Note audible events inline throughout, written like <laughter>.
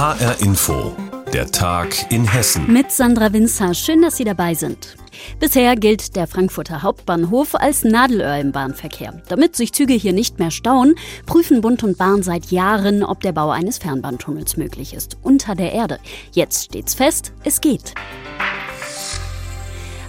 HR Info, der Tag in Hessen. Mit Sandra Winzer. Schön, dass Sie dabei sind. Bisher gilt der Frankfurter Hauptbahnhof als Nadelöhr im Bahnverkehr. Damit sich Züge hier nicht mehr stauen, prüfen Bund und Bahn seit Jahren, ob der Bau eines Fernbahntunnels möglich ist. Unter der Erde. Jetzt steht's fest, es geht.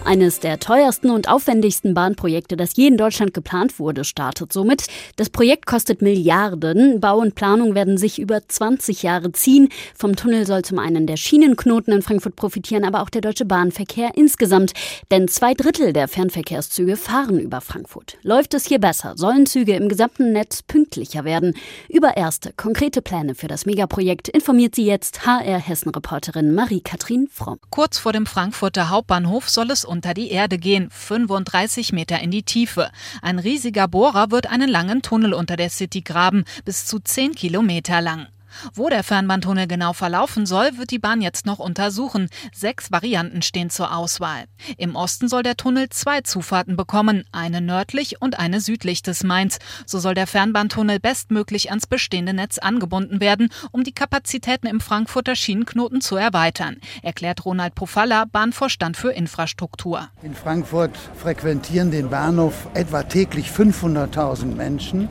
Eines der teuersten und aufwendigsten Bahnprojekte, das je in Deutschland geplant wurde, startet somit. Das Projekt kostet Milliarden. Bau und Planung werden sich über 20 Jahre ziehen. Vom Tunnel soll zum einen der Schienenknoten in Frankfurt profitieren, aber auch der deutsche Bahnverkehr insgesamt. Denn zwei Drittel der Fernverkehrszüge fahren über Frankfurt. Läuft es hier besser, sollen Züge im gesamten Netz pünktlicher werden. Über erste konkrete Pläne für das Megaprojekt informiert sie jetzt HR Hessen-Reporterin Marie-Kathrin Fromm. Kurz vor dem Frankfurter Hauptbahnhof soll es unter die Erde gehen, 35 Meter in die Tiefe. Ein riesiger Bohrer wird einen langen Tunnel unter der City graben, bis zu 10 Kilometer lang. Wo der Fernbahntunnel genau verlaufen soll, wird die Bahn jetzt noch untersuchen. Sechs Varianten stehen zur Auswahl. Im Osten soll der Tunnel zwei Zufahrten bekommen, eine nördlich und eine südlich des Mainz. So soll der Fernbahntunnel bestmöglich ans bestehende Netz angebunden werden, um die Kapazitäten im Frankfurter Schienenknoten zu erweitern, erklärt Ronald Pofalla, Bahnvorstand für Infrastruktur. In Frankfurt frequentieren den Bahnhof etwa täglich 500.000 Menschen.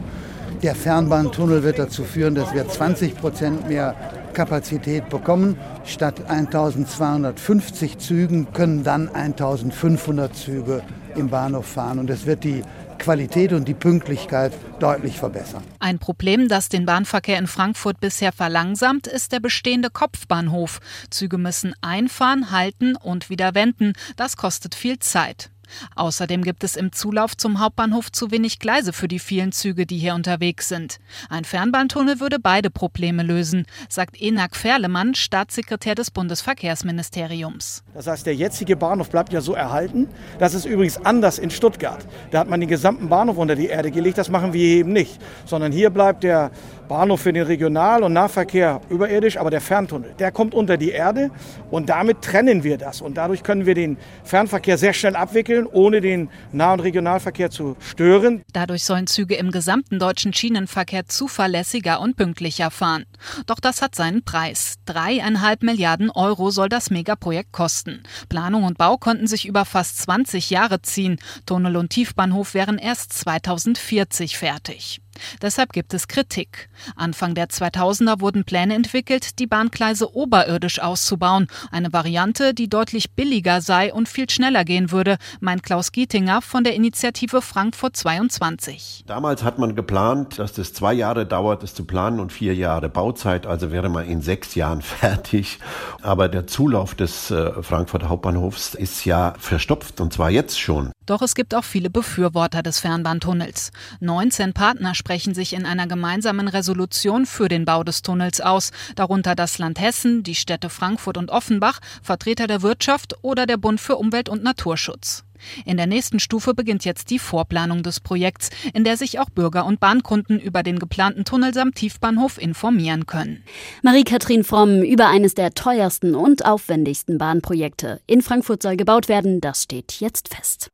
Der Fernbahntunnel wird dazu führen, dass wir 20 Prozent mehr Kapazität bekommen. Statt 1250 Zügen können dann 1500 Züge im Bahnhof fahren. Und es wird die Qualität und die Pünktlichkeit deutlich verbessern. Ein Problem, das den Bahnverkehr in Frankfurt bisher verlangsamt, ist der bestehende Kopfbahnhof. Züge müssen einfahren, halten und wieder wenden. Das kostet viel Zeit. Außerdem gibt es im Zulauf zum Hauptbahnhof zu wenig Gleise für die vielen Züge, die hier unterwegs sind. Ein Fernbahntunnel würde beide Probleme lösen, sagt Enak Ferlemann, Staatssekretär des Bundesverkehrsministeriums. Das heißt, der jetzige Bahnhof bleibt ja so erhalten. Das ist übrigens anders in Stuttgart. Da hat man den gesamten Bahnhof unter die Erde gelegt. Das machen wir eben nicht, sondern hier bleibt der Bahnhof für den Regional- und Nahverkehr überirdisch, aber der Ferntunnel, der kommt unter die Erde und damit trennen wir das. Und dadurch können wir den Fernverkehr sehr schnell abwickeln, ohne den Nah- und Regionalverkehr zu stören. Dadurch sollen Züge im gesamten deutschen Schienenverkehr zuverlässiger und pünktlicher fahren. Doch das hat seinen Preis. Dreieinhalb Milliarden Euro soll das Megaprojekt kosten. Planung und Bau konnten sich über fast 20 Jahre ziehen. Tunnel und Tiefbahnhof wären erst 2040 fertig. Deshalb gibt es Kritik. Anfang der 2000er wurden Pläne entwickelt, die Bahngleise oberirdisch auszubauen. Eine Variante, die deutlich billiger sei und viel schneller gehen würde, meint Klaus Gietinger von der Initiative Frankfurt 22. Damals hat man geplant, dass das zwei Jahre dauert, es zu planen und vier Jahre Bauzeit, also wäre man in sechs Jahren <laughs> fertig. Aber der Zulauf des äh, Frankfurter Hauptbahnhofs ist ja verstopft und zwar jetzt schon. Doch es gibt auch viele Befürworter des Fernbahntunnels. 19 Partner sprechen sich in einer gemeinsamen Resolution für den Bau des Tunnels aus, darunter das Land Hessen, die Städte Frankfurt und Offenbach, Vertreter der Wirtschaft oder der Bund für Umwelt und Naturschutz. In der nächsten Stufe beginnt jetzt die Vorplanung des Projekts, in der sich auch Bürger und Bahnkunden über den geplanten Tunnel samt Tiefbahnhof informieren können. Marie-Kathrin Fromm über eines der teuersten und aufwendigsten Bahnprojekte. In Frankfurt soll gebaut werden, das steht jetzt fest.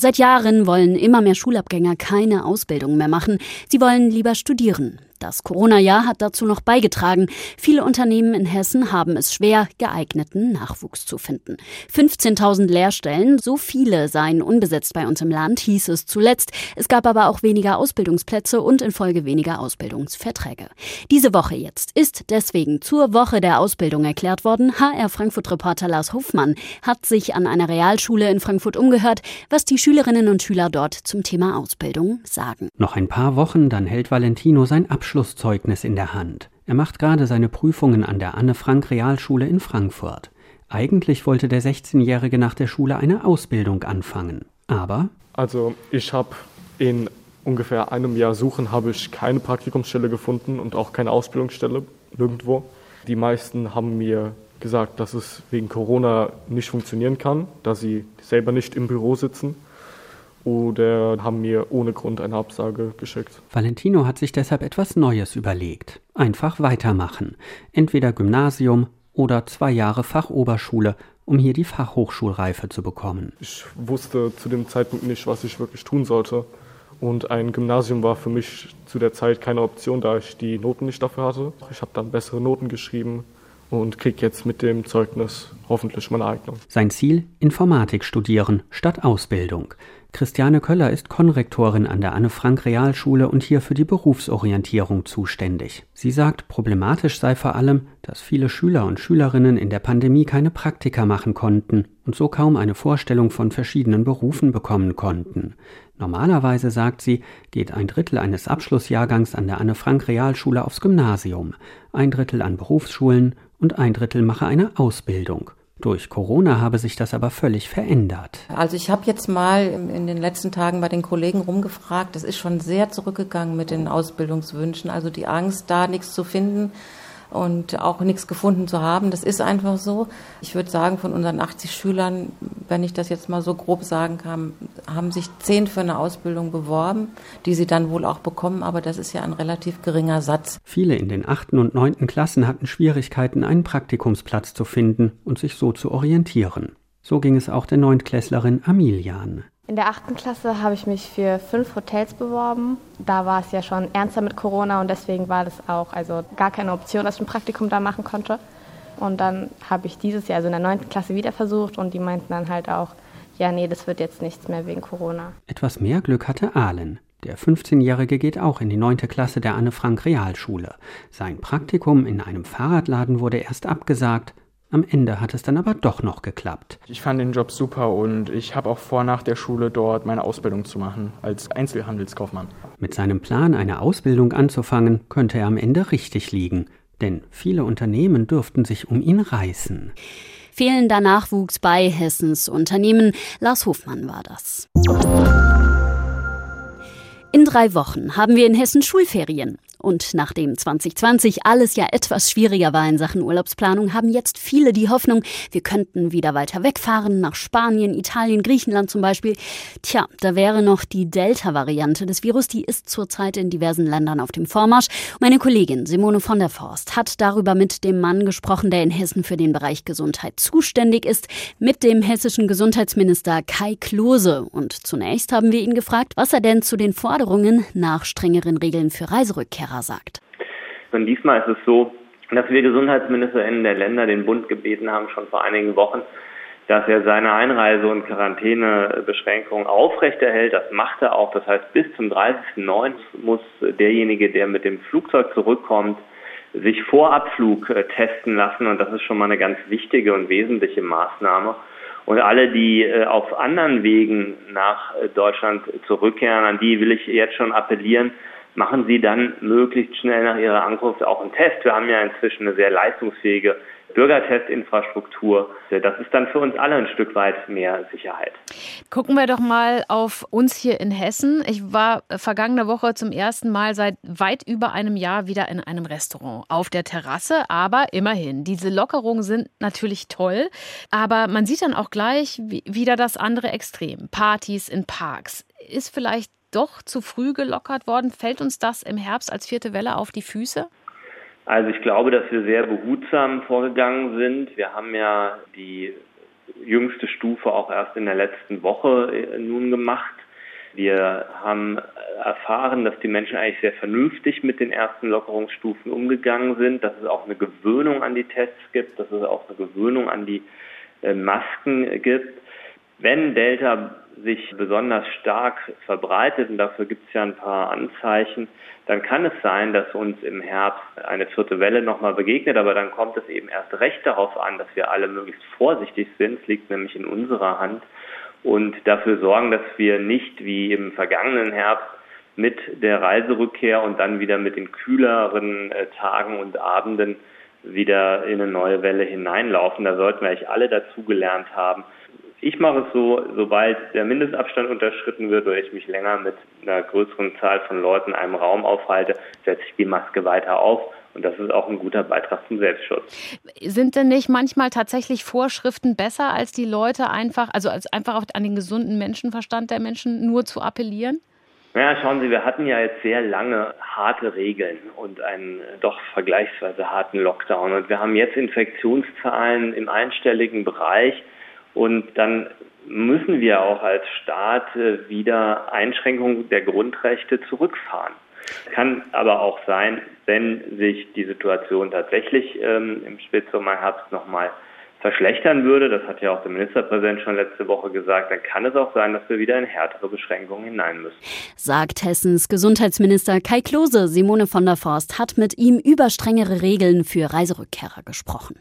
Seit Jahren wollen immer mehr Schulabgänger keine Ausbildung mehr machen. Sie wollen lieber studieren. Das Corona-Jahr hat dazu noch beigetragen. Viele Unternehmen in Hessen haben es schwer, geeigneten Nachwuchs zu finden. 15.000 Lehrstellen, so viele seien unbesetzt bei uns im Land, hieß es zuletzt. Es gab aber auch weniger Ausbildungsplätze und infolge weniger Ausbildungsverträge. Diese Woche jetzt ist deswegen zur Woche der Ausbildung erklärt worden. HR Frankfurt-Reporter Lars Hofmann hat sich an einer Realschule in Frankfurt umgehört, was die Schülerinnen und Schüler dort zum Thema Ausbildung sagen. Noch ein paar Wochen, dann hält Valentino sein Abschluss Abschlusszeugnis in der Hand. Er macht gerade seine Prüfungen an der Anne Frank Realschule in Frankfurt. Eigentlich wollte der 16-Jährige nach der Schule eine Ausbildung anfangen. Aber. Also, ich habe in ungefähr einem Jahr Suchen habe ich keine Praktikumsstelle gefunden und auch keine Ausbildungsstelle nirgendwo. Die meisten haben mir gesagt, dass es wegen Corona nicht funktionieren kann, da sie selber nicht im Büro sitzen oder haben mir ohne Grund eine Absage geschickt. Valentino hat sich deshalb etwas Neues überlegt. Einfach weitermachen. Entweder Gymnasium oder zwei Jahre Fachoberschule, um hier die Fachhochschulreife zu bekommen. Ich wusste zu dem Zeitpunkt nicht, was ich wirklich tun sollte Und ein Gymnasium war für mich zu der Zeit keine Option, da ich die Noten nicht dafür hatte. Ich habe dann bessere Noten geschrieben und kriege jetzt mit dem Zeugnis hoffentlich meine Eignung. Sein Ziel? Informatik studieren statt Ausbildung. Christiane Köller ist Konrektorin an der Anne-Frank-Realschule und hier für die Berufsorientierung zuständig. Sie sagt, problematisch sei vor allem, dass viele Schüler und Schülerinnen in der Pandemie keine Praktika machen konnten und so kaum eine Vorstellung von verschiedenen Berufen bekommen konnten. Normalerweise, sagt sie, geht ein Drittel eines Abschlussjahrgangs an der Anne-Frank-Realschule aufs Gymnasium, ein Drittel an Berufsschulen und ein Drittel mache eine Ausbildung. Durch Corona habe sich das aber völlig verändert. Also ich habe jetzt mal in den letzten Tagen bei den Kollegen rumgefragt. Es ist schon sehr zurückgegangen mit den Ausbildungswünschen. Also die Angst, da nichts zu finden, und auch nichts gefunden zu haben. Das ist einfach so. Ich würde sagen, von unseren 80 Schülern, wenn ich das jetzt mal so grob sagen kann, haben sich zehn für eine Ausbildung beworben, die sie dann wohl auch bekommen, aber das ist ja ein relativ geringer Satz. Viele in den achten und neunten Klassen hatten Schwierigkeiten, einen Praktikumsplatz zu finden und sich so zu orientieren. So ging es auch der Neuntklässlerin Amilian. In der achten Klasse habe ich mich für fünf Hotels beworben. Da war es ja schon ernster mit Corona und deswegen war das auch also gar keine Option, dass ich ein Praktikum da machen konnte. Und dann habe ich dieses Jahr, also in der neunten Klasse, wieder versucht und die meinten dann halt auch, ja, nee, das wird jetzt nichts mehr wegen Corona. Etwas mehr Glück hatte Ahlen. Der 15-Jährige geht auch in die neunte Klasse der Anne-Frank-Realschule. Sein Praktikum in einem Fahrradladen wurde erst abgesagt, am Ende hat es dann aber doch noch geklappt. Ich fand den Job super und ich habe auch vor, nach der Schule dort meine Ausbildung zu machen als Einzelhandelskaufmann. Mit seinem Plan, eine Ausbildung anzufangen, könnte er am Ende richtig liegen. Denn viele Unternehmen dürften sich um ihn reißen. Fehlender Nachwuchs bei Hessens Unternehmen. Lars Hofmann war das. In drei Wochen haben wir in Hessen Schulferien. Und nachdem 2020 alles ja etwas schwieriger war in Sachen Urlaubsplanung, haben jetzt viele die Hoffnung, wir könnten wieder weiter wegfahren, nach Spanien, Italien, Griechenland zum Beispiel. Tja, da wäre noch die Delta-Variante des Virus, die ist zurzeit in diversen Ländern auf dem Vormarsch. Meine Kollegin Simone von der Forst hat darüber mit dem Mann gesprochen, der in Hessen für den Bereich Gesundheit zuständig ist, mit dem hessischen Gesundheitsminister Kai Klose. Und zunächst haben wir ihn gefragt, was er denn zu den Forderungen nach strengeren Regeln für Reiserückkehr Lehrer sagt. Und diesmal ist es so, dass wir GesundheitsministerInnen der Länder den Bund gebeten haben, schon vor einigen Wochen, dass er seine Einreise- und Quarantänebeschränkungen aufrechterhält. Das macht er auch. Das heißt, bis zum 30.09. muss derjenige, der mit dem Flugzeug zurückkommt, sich vor Abflug äh, testen lassen. Und das ist schon mal eine ganz wichtige und wesentliche Maßnahme. Und alle, die äh, auf anderen Wegen nach äh, Deutschland zurückkehren, an die will ich jetzt schon appellieren, machen Sie dann möglichst schnell nach Ihrer Ankunft auch einen Test. Wir haben ja inzwischen eine sehr leistungsfähige Bürgertestinfrastruktur. Das ist dann für uns alle ein Stück weit mehr Sicherheit. Gucken wir doch mal auf uns hier in Hessen. Ich war vergangene Woche zum ersten Mal seit weit über einem Jahr wieder in einem Restaurant auf der Terrasse. Aber immerhin, diese Lockerungen sind natürlich toll. Aber man sieht dann auch gleich wieder das andere Extrem. Partys in Parks. Ist vielleicht doch zu früh gelockert worden? Fällt uns das im Herbst als vierte Welle auf die Füße? Also ich glaube, dass wir sehr behutsam vorgegangen sind. Wir haben ja die jüngste Stufe auch erst in der letzten Woche äh, nun gemacht. Wir haben erfahren, dass die Menschen eigentlich sehr vernünftig mit den ersten Lockerungsstufen umgegangen sind, dass es auch eine Gewöhnung an die Tests gibt, dass es auch eine Gewöhnung an die äh, Masken gibt. Wenn Delta sich besonders stark verbreitet, und dafür gibt es ja ein paar Anzeichen, dann kann es sein, dass uns im Herbst eine vierte Welle nochmal begegnet, aber dann kommt es eben erst recht darauf an, dass wir alle möglichst vorsichtig sind. Es liegt nämlich in unserer Hand und dafür sorgen, dass wir nicht wie im vergangenen Herbst mit der Reiserückkehr und dann wieder mit den kühleren äh, Tagen und Abenden wieder in eine neue Welle hineinlaufen. Da sollten wir eigentlich alle dazugelernt haben, ich mache es so, sobald der Mindestabstand unterschritten wird oder ich mich länger mit einer größeren Zahl von Leuten in einem Raum aufhalte, setze ich die Maske weiter auf. Und das ist auch ein guter Beitrag zum Selbstschutz. Sind denn nicht manchmal tatsächlich Vorschriften besser, als die Leute einfach, also als einfach an den gesunden Menschenverstand der Menschen nur zu appellieren? Naja, schauen Sie, wir hatten ja jetzt sehr lange harte Regeln und einen doch vergleichsweise harten Lockdown. Und wir haben jetzt Infektionszahlen im einstelligen Bereich. Und dann müssen wir auch als Staat äh, wieder Einschränkungen der Grundrechte zurückfahren. Kann aber auch sein, wenn sich die Situation tatsächlich ähm, im Spätsommer, Herbst nochmal verschlechtern würde, das hat ja auch der Ministerpräsident schon letzte Woche gesagt, dann kann es auch sein, dass wir wieder in härtere Beschränkungen hinein müssen. Sagt Hessens Gesundheitsminister Kai Klose. Simone von der Forst hat mit ihm über strengere Regeln für Reiserückkehrer gesprochen.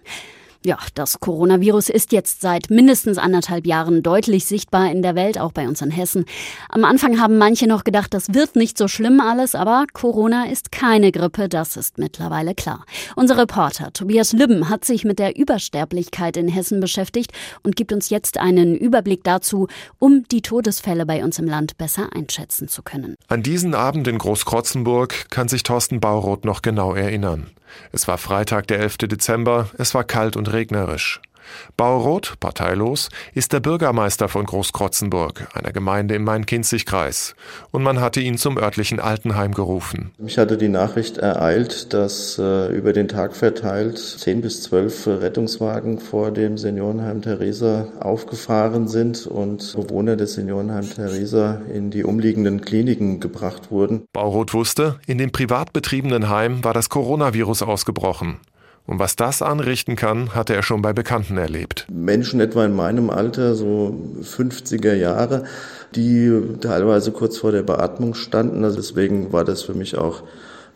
Ja, das Coronavirus ist jetzt seit mindestens anderthalb Jahren deutlich sichtbar in der Welt, auch bei uns in Hessen. Am Anfang haben manche noch gedacht, das wird nicht so schlimm alles, aber Corona ist keine Grippe, das ist mittlerweile klar. Unser Reporter Tobias Lübben hat sich mit der Übersterblichkeit in Hessen beschäftigt und gibt uns jetzt einen Überblick dazu, um die Todesfälle bei uns im Land besser einschätzen zu können. An diesen Abend in Großkrotzenburg kann sich Thorsten Bauroth noch genau erinnern. Es war Freitag, der 11. Dezember, es war kalt und regnerisch. Bauroth, parteilos, ist der Bürgermeister von Großkrotzenburg, einer Gemeinde im Main-Kinzig-Kreis. Und man hatte ihn zum örtlichen Altenheim gerufen. Mich hatte die Nachricht ereilt, dass äh, über den Tag verteilt zehn bis zwölf Rettungswagen vor dem Seniorenheim Theresa aufgefahren sind und Bewohner des Seniorenheim Theresa in die umliegenden Kliniken gebracht wurden. Bauroth wusste, in dem privat betriebenen Heim war das Coronavirus ausgebrochen. Und was das anrichten kann, hatte er schon bei Bekannten erlebt. Menschen etwa in meinem Alter, so 50er Jahre, die teilweise kurz vor der Beatmung standen. Also deswegen war das für mich auch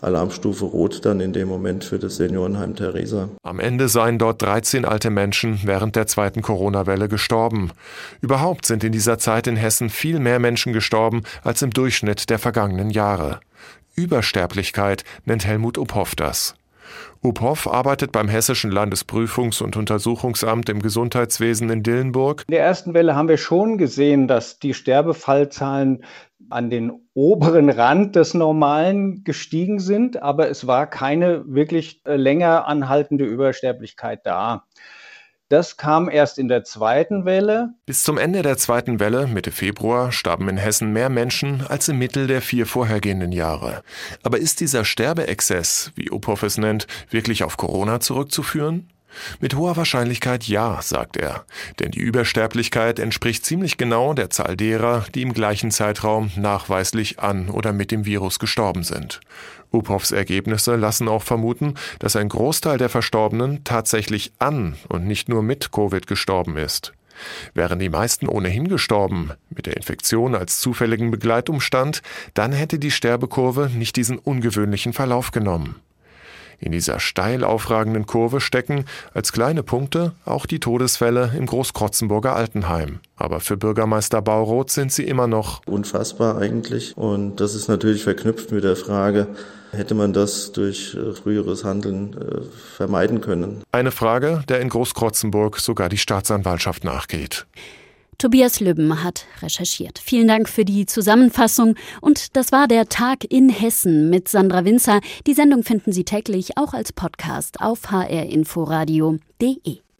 Alarmstufe Rot dann in dem Moment für das Seniorenheim Theresa. Am Ende seien dort 13 alte Menschen während der zweiten Corona-Welle gestorben. Überhaupt sind in dieser Zeit in Hessen viel mehr Menschen gestorben als im Durchschnitt der vergangenen Jahre. Übersterblichkeit nennt Helmut Uphoff das. Uphoff arbeitet beim Hessischen Landesprüfungs- und Untersuchungsamt im Gesundheitswesen in Dillenburg. In der ersten Welle haben wir schon gesehen, dass die Sterbefallzahlen an den oberen Rand des Normalen gestiegen sind, aber es war keine wirklich äh, länger anhaltende Übersterblichkeit da. Das kam erst in der zweiten Welle. Bis zum Ende der zweiten Welle, Mitte Februar, starben in Hessen mehr Menschen als im Mittel der vier vorhergehenden Jahre. Aber ist dieser Sterbeexzess, wie Uphoff es nennt, wirklich auf Corona zurückzuführen? Mit hoher Wahrscheinlichkeit ja, sagt er, denn die Übersterblichkeit entspricht ziemlich genau der Zahl derer, die im gleichen Zeitraum nachweislich an oder mit dem Virus gestorben sind. Uphoffs Ergebnisse lassen auch vermuten, dass ein Großteil der Verstorbenen tatsächlich an und nicht nur mit Covid gestorben ist. Wären die meisten ohnehin gestorben, mit der Infektion als zufälligen Begleitumstand, dann hätte die Sterbekurve nicht diesen ungewöhnlichen Verlauf genommen. In dieser steil aufragenden Kurve stecken als kleine Punkte auch die Todesfälle im Großkrotzenburger Altenheim. Aber für Bürgermeister Bauroth sind sie immer noch unfassbar eigentlich. Und das ist natürlich verknüpft mit der Frage, hätte man das durch äh, früheres Handeln äh, vermeiden können. Eine Frage, der in Großkrotzenburg sogar die Staatsanwaltschaft nachgeht. Tobias Lübben hat recherchiert. Vielen Dank für die Zusammenfassung. Und das war der Tag in Hessen mit Sandra Winzer. Die Sendung finden Sie täglich auch als Podcast auf hrinforadio.de.